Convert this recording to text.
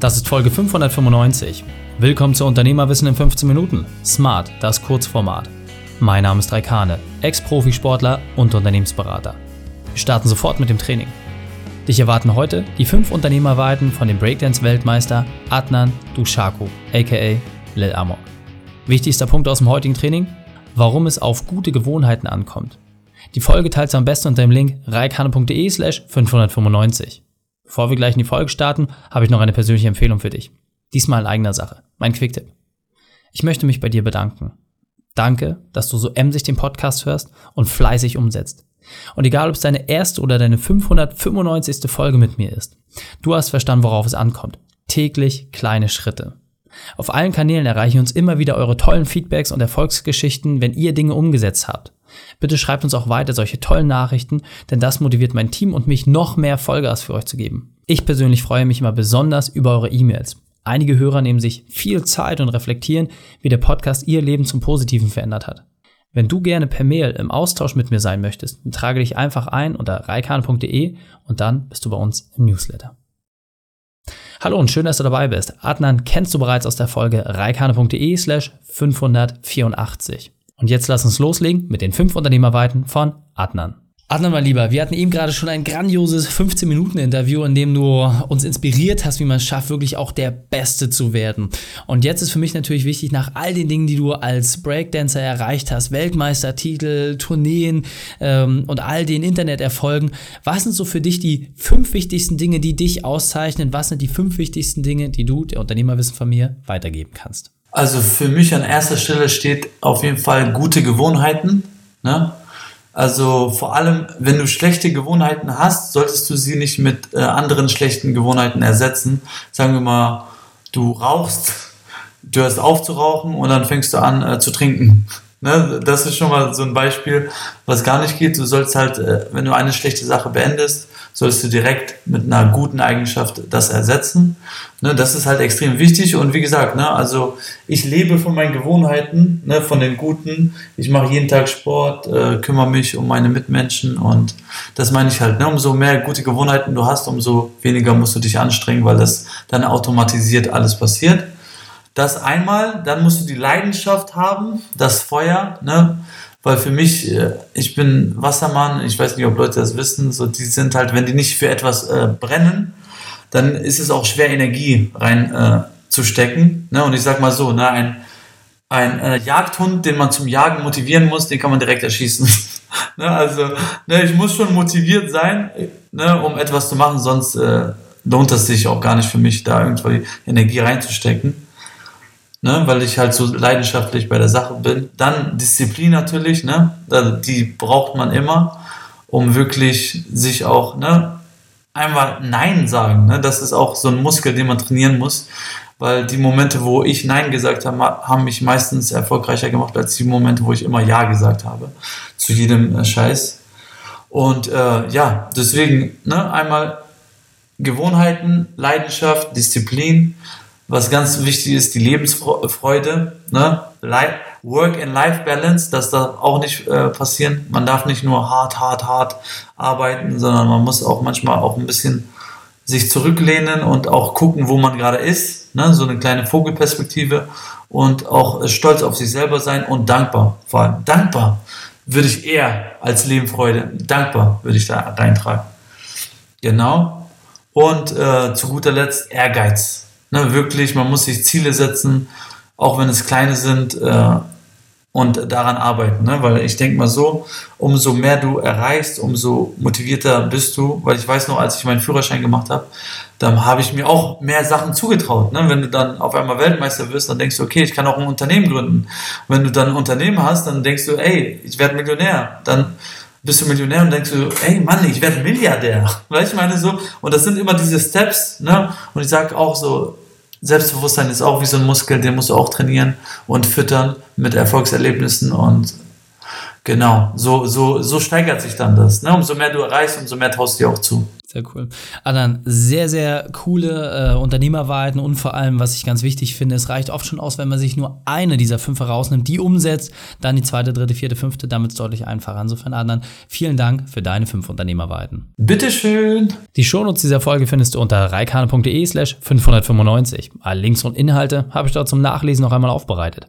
Das ist Folge 595. Willkommen zu Unternehmerwissen in 15 Minuten. Smart, das Kurzformat. Mein Name ist Raikane, Ex-Profisportler und Unternehmensberater. Wir starten sofort mit dem Training. Dich erwarten heute die fünf Unternehmerweiten von dem Breakdance-Weltmeister Adnan Dushaku, aka Lil Amok. Wichtigster Punkt aus dem heutigen Training: Warum es auf gute Gewohnheiten ankommt. Die Folge teilst du am besten unter dem Link reikane.de slash 595. Bevor wir gleich in die Folge starten, habe ich noch eine persönliche Empfehlung für dich. Diesmal in eigener Sache. Mein Quicktipp. Ich möchte mich bei dir bedanken. Danke, dass du so emsig den Podcast hörst und fleißig umsetzt. Und egal, ob es deine erste oder deine 595. Folge mit mir ist, du hast verstanden, worauf es ankommt. Täglich kleine Schritte. Auf allen Kanälen erreichen uns immer wieder eure tollen Feedbacks und Erfolgsgeschichten, wenn ihr Dinge umgesetzt habt. Bitte schreibt uns auch weiter solche tollen Nachrichten, denn das motiviert mein Team und mich noch mehr Vollgas für euch zu geben. Ich persönlich freue mich immer besonders über eure E-Mails. Einige Hörer nehmen sich viel Zeit und reflektieren, wie der Podcast ihr Leben zum Positiven verändert hat. Wenn du gerne per Mail im Austausch mit mir sein möchtest, dann trage dich einfach ein unter reikan.de und dann bist du bei uns im Newsletter. Hallo und schön, dass du dabei bist. Adnan kennst du bereits aus der Folge reikane.de slash 584. Und jetzt lass uns loslegen mit den fünf Unternehmerweiten von Adnan. Adnan, mein Lieber, wir hatten eben gerade schon ein grandioses 15-Minuten-Interview, in dem du uns inspiriert hast, wie man es schafft, wirklich auch der Beste zu werden. Und jetzt ist für mich natürlich wichtig, nach all den Dingen, die du als Breakdancer erreicht hast, Weltmeistertitel, Tourneen ähm, und all den Interneterfolgen, was sind so für dich die fünf wichtigsten Dinge, die dich auszeichnen? Was sind die fünf wichtigsten Dinge, die du, der Unternehmerwissen von mir, weitergeben kannst? Also für mich an erster Stelle steht auf jeden Fall gute Gewohnheiten. Ne? Also vor allem, wenn du schlechte Gewohnheiten hast, solltest du sie nicht mit äh, anderen schlechten Gewohnheiten ersetzen. Sagen wir mal, du rauchst, du hörst auf zu rauchen und dann fängst du an äh, zu trinken. Ne? Das ist schon mal so ein Beispiel, was gar nicht geht. Du sollst halt, äh, wenn du eine schlechte Sache beendest, sollst du direkt mit einer guten Eigenschaft das ersetzen. Ne, das ist halt extrem wichtig und wie gesagt, ne, also ich lebe von meinen Gewohnheiten, ne, von den guten. Ich mache jeden Tag Sport, äh, kümmere mich um meine Mitmenschen und das meine ich halt. Ne, umso mehr gute Gewohnheiten du hast, umso weniger musst du dich anstrengen, weil das dann automatisiert alles passiert. Das einmal, dann musst du die Leidenschaft haben, das Feuer, ne? weil für mich, äh, ich bin Wassermann, ich weiß nicht, ob Leute das wissen, so die sind halt, wenn die nicht für etwas äh, brennen, dann ist es auch schwer, Energie rein äh. Ne? Und ich sag mal so, ne, ein, ein äh, Jagdhund, den man zum Jagen motivieren muss, den kann man direkt erschießen. ne? Also, ne, ich muss schon motiviert sein, ne, um etwas zu machen, sonst äh, lohnt es sich auch gar nicht für mich, da irgendwie Energie reinzustecken ne, weil ich halt so leidenschaftlich bei der Sache bin. Dann Disziplin natürlich, ne, die braucht man immer, um wirklich sich auch, ne, einmal Nein sagen, ne, das ist auch so ein Muskel, den man trainieren muss, weil die Momente, wo ich Nein gesagt habe, haben mich meistens erfolgreicher gemacht als die Momente, wo ich immer Ja gesagt habe zu jedem äh, Scheiß. Und äh, ja, deswegen ne, einmal Gewohnheiten, Leidenschaft, Disziplin, was ganz wichtig ist, die Lebensfreude, ne? Work-and-Life-Balance, das darf auch nicht äh, passieren. Man darf nicht nur hart, hart, hart arbeiten, sondern man muss auch manchmal auch ein bisschen sich zurücklehnen und auch gucken, wo man gerade ist. Ne? So eine kleine Vogelperspektive und auch stolz auf sich selber sein und dankbar. Vor allem dankbar würde ich eher als Lebenfreude, dankbar würde ich da reintragen. Genau. Und äh, zu guter Letzt Ehrgeiz. Ne, wirklich, man muss sich Ziele setzen, auch wenn es kleine sind, äh, und daran arbeiten. Ne? Weil ich denke mal so, umso mehr du erreichst, umso motivierter bist du. Weil ich weiß noch, als ich meinen Führerschein gemacht habe, dann habe ich mir auch mehr Sachen zugetraut. Ne? Wenn du dann auf einmal Weltmeister wirst, dann denkst du, okay, ich kann auch ein Unternehmen gründen. wenn du dann ein Unternehmen hast, dann denkst du, ey, ich werde Millionär. Dann bist du Millionär und denkst du, ey Mann, ich werde Milliardär. Du, ich meine so, und das sind immer diese Steps, ne? Und ich sage auch so, Selbstbewusstsein ist auch wie so ein Muskel, den musst du auch trainieren und füttern mit Erfolgserlebnissen und Genau, so, so, so steigert sich dann das. Ne? Umso mehr du erreichst, umso mehr traust du dir auch zu. Sehr cool. Adnan, sehr, sehr coole äh, Unternehmerwahrheiten und vor allem, was ich ganz wichtig finde, es reicht oft schon aus, wenn man sich nur eine dieser fünf herausnimmt, die umsetzt, dann die zweite, dritte, vierte, fünfte, damit es deutlich einfacher. Insofern, Adnan, vielen Dank für deine fünf Unternehmerwahrheiten. Bitteschön. Die Shownotes dieser Folge findest du unter reikane.de slash 595. Alle Links und Inhalte habe ich dort zum Nachlesen noch einmal aufbereitet.